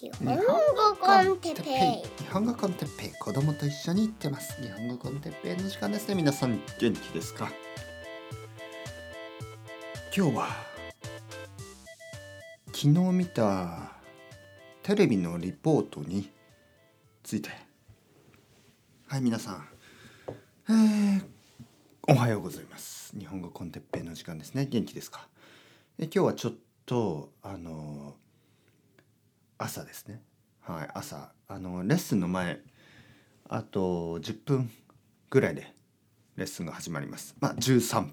日本語 con テッペイ。日本語 con テッペイ。子供と一緒に行ってます。日本語 con テッペイの時間ですね。皆さん元気ですか？今日は昨日見たテレビのリポートについて。はい皆さん、えー、おはようございます。日本語 con テッペイの時間ですね。元気ですか？え今日はちょっとあの朝ですねはい朝あのレッスンの前あと10分ぐらいでレッスンが始まりますまあ13分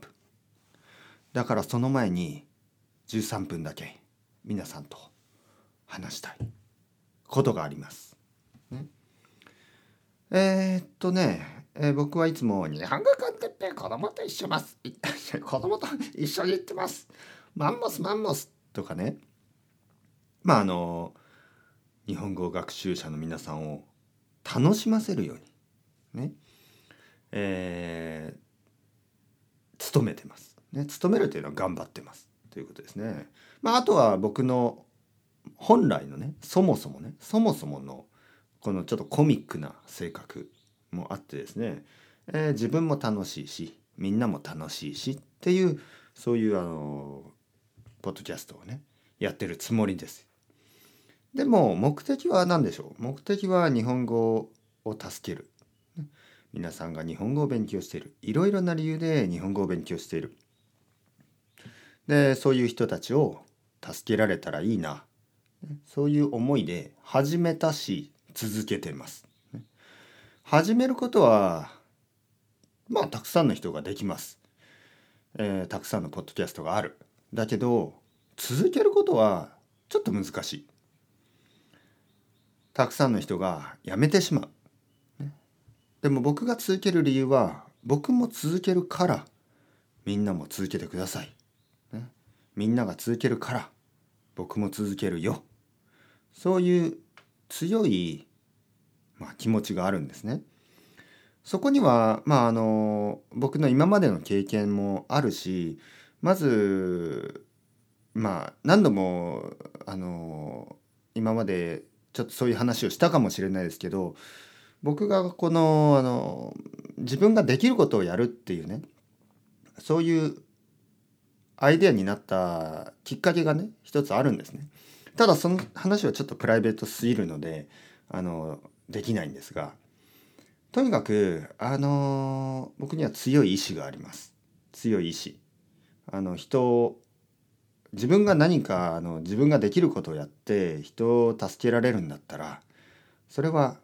だからその前に13分だけ皆さんと話したいことがあります。ね、えー、っとね、えー僕はいつも日本語コンテッペ子供と一緒ます。子供と一緒に行ってます。マンモスマンモスとかね。まああの日本語学習者の皆さんを楽しませるようにね、えー、努めてます。ね、努めるというのは頑張ってますということですね。まああとは僕の本来のねそもそもねそもそものこのちょっとコミックな性格もあってですね、えー自分も楽しいしみんなも楽しいしっていうそういうあのポッドキャストをねやってるつもりです。でも目的は何でしょう？目的は日本語を助ける。皆さんが日本語を勉強しているいろいろな理由で日本語を勉強している。でそういう人たちを助けられたらいいなそういう思いで始めたし続けてます。始めることはまあたくさんの人ができます。えーたくさんのポッドキャストがある。だけど続けることはちょっと難しい。たくさんの人がやめてしまう。でも僕が続ける理由は僕も続けるからみんなも続けてください。ねみんなが続けるから僕も続けるよ。そういう強い、まあ、気持ちがあるんですね。そこにはまああの僕の今までの経験もあるしまずまあ何度もあの今までちょっとそういう話をしたかもしれないですけど僕がこのあの自分ができることをやるっていうねそういうアイデアになったきっかけがね一つあるんですね。ただその話はちょっとプライベートすぎるのであのできないんですがとにかくあの僕には強い意志があります。強い意志。あの人自分が何かあの自分ができることをやって人を助けられるんだったらそれは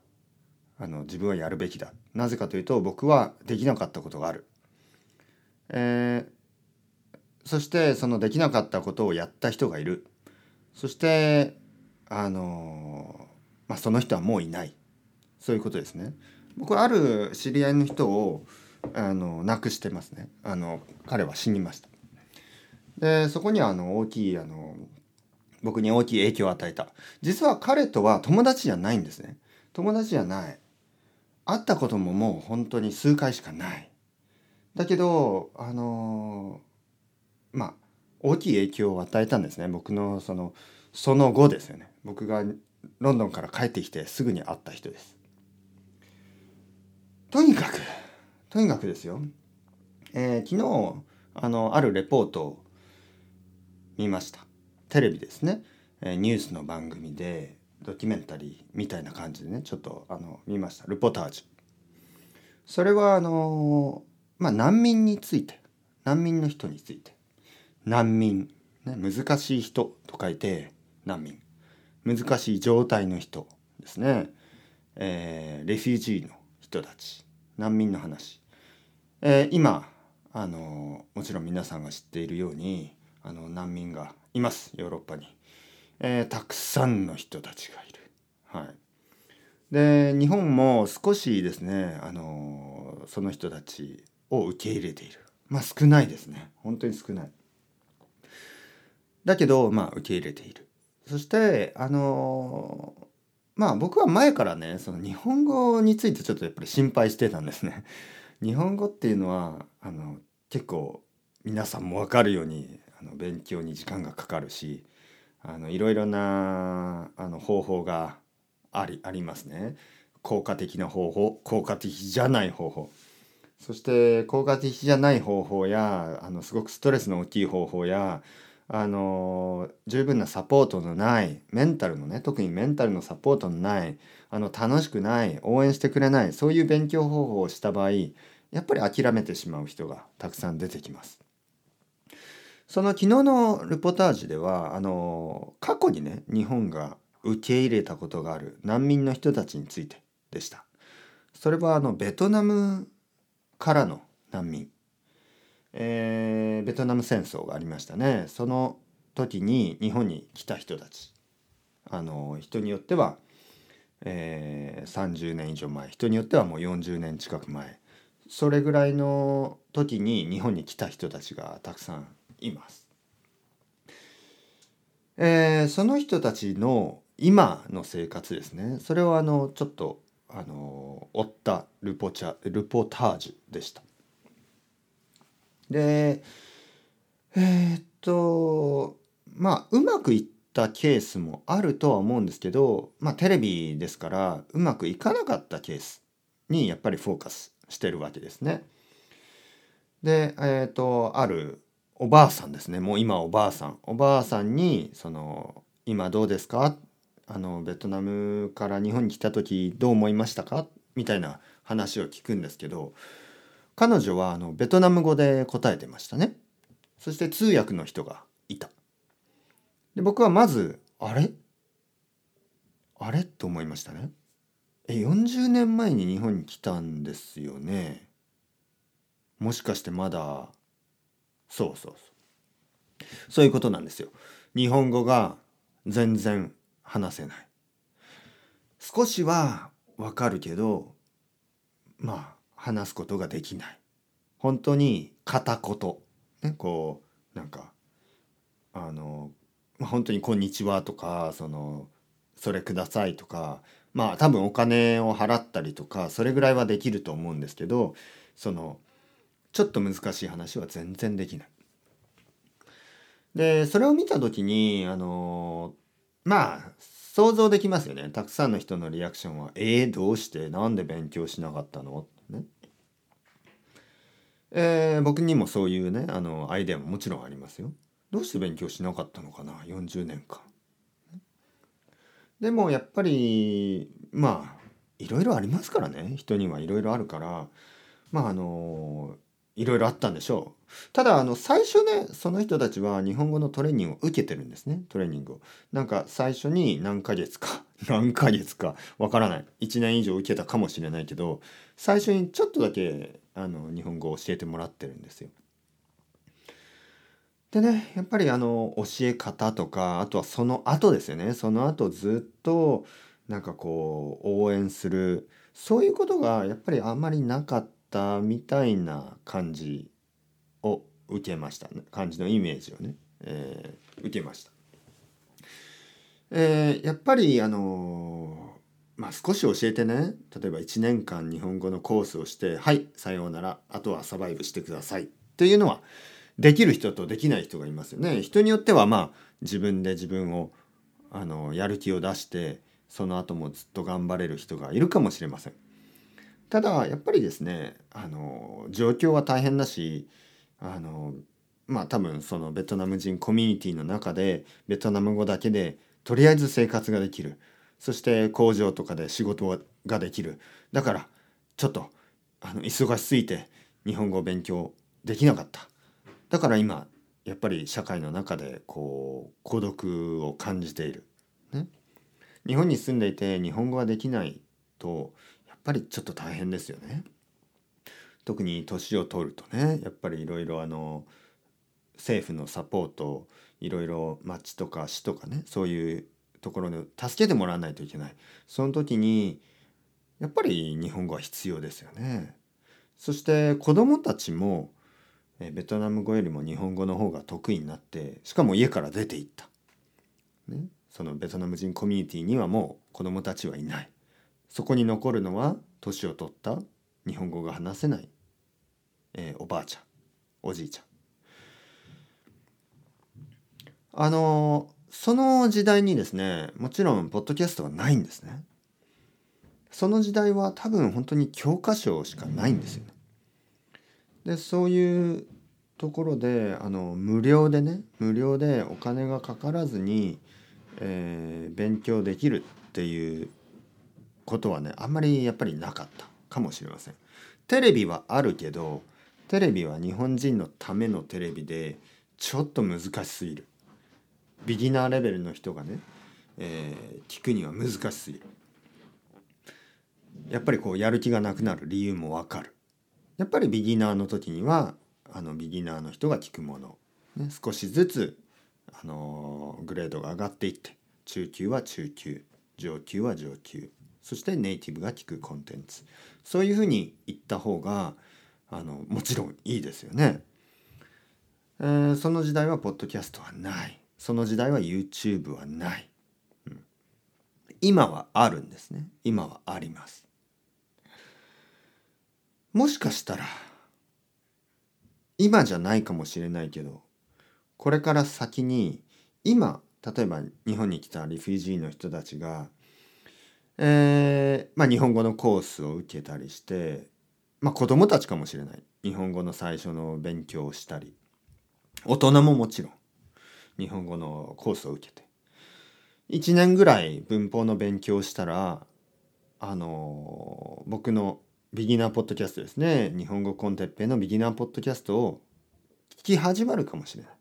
あの自分はやるべきだ。なぜかというと僕はできなかったことがある、えーそしてそのできなかったことをやった人がいる。そしてあのまあその人はもういない。そういうことですね。僕はある知り合いの人をあの亡くしてますね。あの彼は死にました。でそこにはあの大きいあの僕に大きい影響を与えた。実は彼とは友達じゃないんですね。友達じゃない。会ったことももう本当に数回しかない。だけどあのまあ大きい影響を与えたんですね。僕のそのその後ですよね。僕がロンドンから帰ってきてすぐに会った人です。とにかくとにかくですよ、えー昨日あのあるレポートを見ました。テレビですね、えニュースの番組でドキュメンタリーみたいな感じでねちょっとあの見ました。ルポタージュそれはあのまあ難民について難民の人について。難民、ね、難しい人と書いて難民。難しい状態の人ですね、えーレフュージーの人たち。難民の話、えー今あのもちろん皆さんが知っているようにあの難民がいますヨーロッパに、えーたくさんの人たちがいる。はい。で日本も少しですねあのその人たちを受け入れている。まあ少ないですね。本当に少ない。だけどまあ受け入れている。そしてあのまあ僕は前からねその日本語についてちょっとやっぱり心配してたんですね。日本語っていうのはあの結構皆さんも分かるようにあの勉強に時間がかかるしあのいろいろなあの方法がありありますね。効果的な方法効果的じゃない方法そして効果的じゃない方法やあのすごくストレスの大きい方法やあの十分なサポートのないメンタルのね特にメンタルのサポートのないあの楽しくない応援してくれないそういう勉強方法をした場合やっぱり諦めてしまう人がたくさん出てきます。その昨日のルポタージュではあの過去にね日本が受け入れたことがある難民の人たちについてでした。それはあのベトナムからの難民、えー、ベトナム戦争がありましたね。その時に日本に来た人たち。あの人によっては、えー、30年以上前。人によってはもう40年近く前。それぐらいの時に日本に来た人たちがたくさんいます。えー、その人たちの今の生活ですねそれをあのちょっとあの追ったルポチャルポタージュでした。でえー、っとまあうまくいったケースもあるとは思うんですけど、まあ、テレビですからうまくいかなかったケースにやっぱりフォーカスしてるわけですね。でえー、っとあるおばあさんですね。もう今おばあさん。おばあさんにその「今どうですか?」あのベトナムから日本に来た時どう思いましたか？みたいな話を聞くんですけど彼女はあのベトナム語で答えてましたね。そして通訳の人がいた。で僕はまずあれ？あれ？と思いましたね。え40年前に日本に来たんですよね。もしかしてまだそうそうそう。そういうことなんですよ。日本語が全然話せない。少しはわかるけどまあ話すことができない。本当に片言。ねこうなんかあの本当に「こんにちは」とかその「それください」とかまあ多分お金を払ったりとかそれぐらいはできると思うんですけどそのちょっと難しい話は全然できない。でそれを見た時にあのまあ想像できますよねたくさんの人のリアクションは「えー、どうして？なんで勉強しなかったの?」ね。えー、僕にもそういうねあのアイデアももちろんありますよ。どうして勉強しなかったのかな？40年間。でもやっぱりまあいろいろありますからね人にはいろいろあるからまああのいろいろあったんでしょう。ただあの最初ねその人たちは日本語のトレーニングを受けてるんですねトレーニングを。なんか最初に何ヶ月か 何ヶ月かわからない1年以上受けたかもしれないけど最初にちょっとだけあの日本語を教えてもらってるんですよ。でねやっぱりあの教え方とかあとはその後ですよねその後ずっとなんかこう応援するそういうことがやっぱりあんまりなかったったみたいな感じを受けましたね感じのイメージをね、えー、受けました。えー、やっぱりあのまあ少し教えてね例えば1年間日本語のコースをして「はいさようならあとはサバイブしてください」というのはできる人とできない人がいますよね。人によってはまあ自分で自分をあのやる気を出してその後もずっと頑張れる人がいるかもしれません。ただやっぱりですねあの状況は大変だしあのまあ多分そのベトナム人コミュニティの中でベトナム語だけでとりあえず生活ができる。そして工場とかで仕事ができる。だからちょっとあの忙しすぎて日本語を勉強できなかった。だから今やっぱり社会の中でこう孤独を感じている、ね、日本に住んでいて日本語ができないとぱりちょっと大変ですよね。特に年を取るとねやっぱりいろいろあの政府のサポートいろいろ町とか市とかねそういうところに助けてもらわないといけないその時にやっぱり日本語は必要ですよね。そして子どもたちもベトナム語よりも日本語の方が得意になってしかも家から出ていった。ね、そのベトナム人コミュニティにはもう子どもたちはいない。そこに残るのは年を取った日本語が話せない、えー、おばあちゃんおじいちゃん。あのその時代にですねもちろんポッドキャストはないんですねその時代は多分本当に教科書しかないんですよねでそういうところであの無料でね無料でお金がかからずに、えー、勉強できるっていうことはねあんまりやっぱりなかったかもしれません。テレビはあるけどテレビは日本人のためのテレビでちょっと難しすぎる。ビギナーレベルの人がね、えー、聞くには難しすぎる。やっぱりこうやる気がなくなる理由もわかる。やっぱりビギナーの時にはあのビギナーの人が聞くもの、ね、少しずつ、あのグレードが上がっていって中級は中級上級は上級そしてネイティブが聞くコンテンツ。そういうふうに言った方があのもちろんいいですよね、えー、その時代はポッドキャストはない。その時代は YouTube はない、うん、今はあるんですね。今はあります。もしかしたら今じゃないかもしれないけどこれから先に今例えば日本に来たリフュージーの人たちが、えーまあ、日本語のコースを受けたりして、まあ、子供たちかもしれない。日本語の最初の勉強をしたり。大人ももちろん。日本語のコースを受けて。1年ぐらい文法の勉強をしたらあの僕のビギナーポッドキャストですね。日本語コンテッペのビギナーポッドキャストを聞き始まるかもしれない、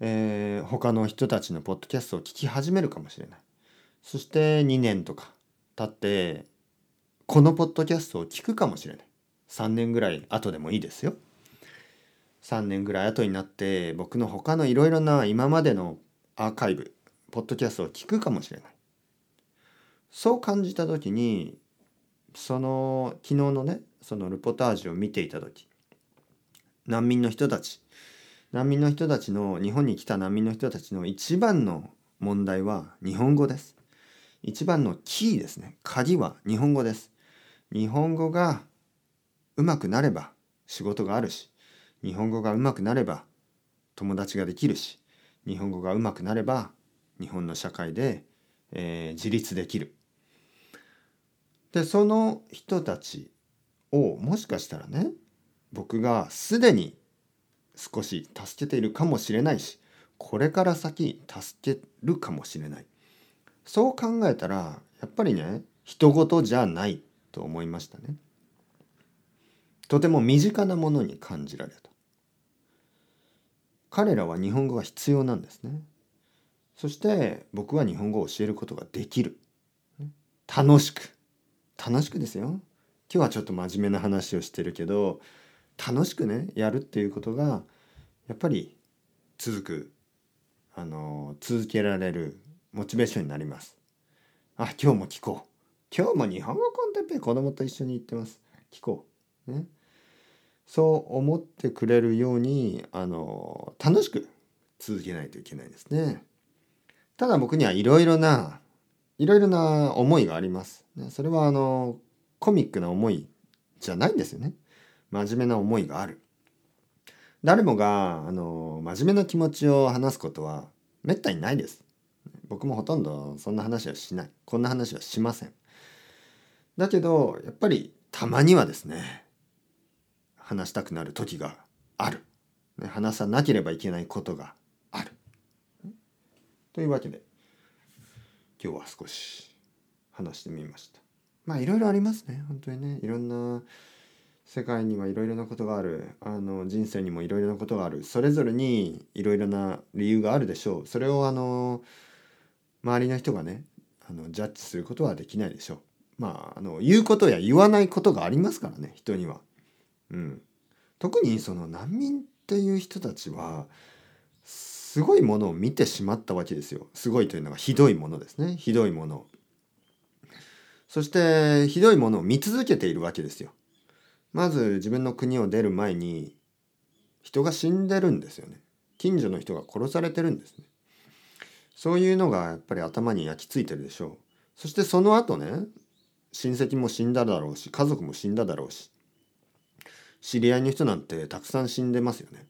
えー、他の人たちのポッドキャストを聞き始めるかもしれない。そして2年とか経ってこのポッドキャストを聞くかもしれない。3年ぐらい後でもいいですよ。3年ぐらい後になって僕の他のいろいろな今までのアーカイブポッドキャストを聞くかもしれない。そう感じた時にその昨日のねそのルポタージュを見ていた時難民の人たち難民の人たちの日本に来た難民の人たちの一番の問題は日本語です。一番のキーですね。鍵は日本語です。日本語がうまくなれば仕事があるし日本語がうまくなれば友達ができるし日本語がうまくなれば日本の社会で、えー、自立できる。でその人たちをもしかしたらね僕がすでに少し助けているかもしれないしこれから先助けるかもしれない。そう考えたらやっぱりね人事じゃないと思いましたね。とても身近なものに感じられた。彼らは日本語が必要なんですね。そして僕は日本語を教えることができる。楽しく。楽しくですよ。今日はちょっと真面目な話をしてるけど楽しくねやるっていうことがやっぱり続く。あの続けられるモチベーションになりますあ今日も聞こう今日も日本語コンテンペ子供と一緒に行ってます聞こうねそう思ってくれるようにあの楽しく続けないといけないですねただ僕にはいろいろないろいろな思いがあります。それはあのコミックな思いじゃないんですよね。真面目な思いがある。誰もがあの真面目な気持ちを話すことはめったにないです。僕もほとんどそんな話はしない。こんな話はしません。だけどやっぱりたまにはですね話したくなる時がある。話さなければいけないことがある。というわけで今日は少し話してみましたまあいろいろありますね本当にねいろんな世界にはいろいろなことがあるあの人生にもいろいろなことがあるそれぞれにいろいろな理由があるでしょうそれをあの周りの人がねあのジャッジすることはできないでしょうまああの言うことや言わないことがありますからね人には。うん、特にその難民っていう人たちはすごいものを見てしまったわけですよ。すごいというのがひどいものですね。ひどいもの。そしてひどいものを見続けているわけですよ。まず自分の国を出る前に人が死んでるんですよね。近所の人が殺されてるんですね。そういうのがやっぱり頭に焼き付いてるでしょう。そしてその後ね、親戚も死んだだろうし、家族も死んだだろうし、知り合いの人なんてたくさん死んでますよね。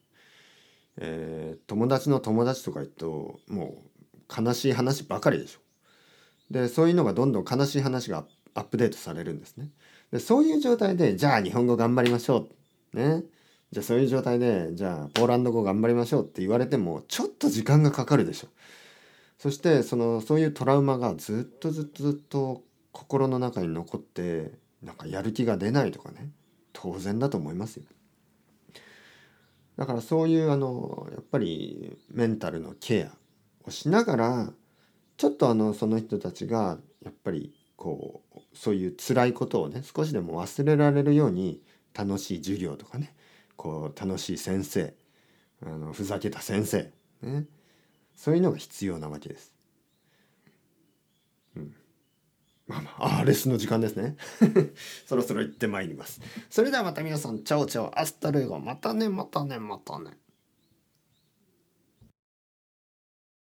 えー友達の友達とか言うともう悲しい話ばかりでしょ。でそういうのがどんどん悲しい話がアップデートされるんですね。でそういう状態でじゃあ日本語頑張りましょうねじゃあそういう状態でじゃあポーランド語頑張りましょうって言われてもちょっと時間がかかるでしょ。そしてそのそういうトラウマがずっとずっとずっと心の中に残ってなんかやる気が出ないとかね当然だと思いますよ。だからそういうあのやっぱりメンタルのケアをしながらちょっとあのその人たちがやっぱりこうそういう辛いことをね少しでも忘れられるように楽しい授業とかねこう楽しい先生あのふざけた先生、ね、そういうのが必要なわけです。うん、まあまああレッスンの時間ですね。そろそろ行ってまいります。それではまた皆さん ciao ciao hasta luego またねまたねまたね。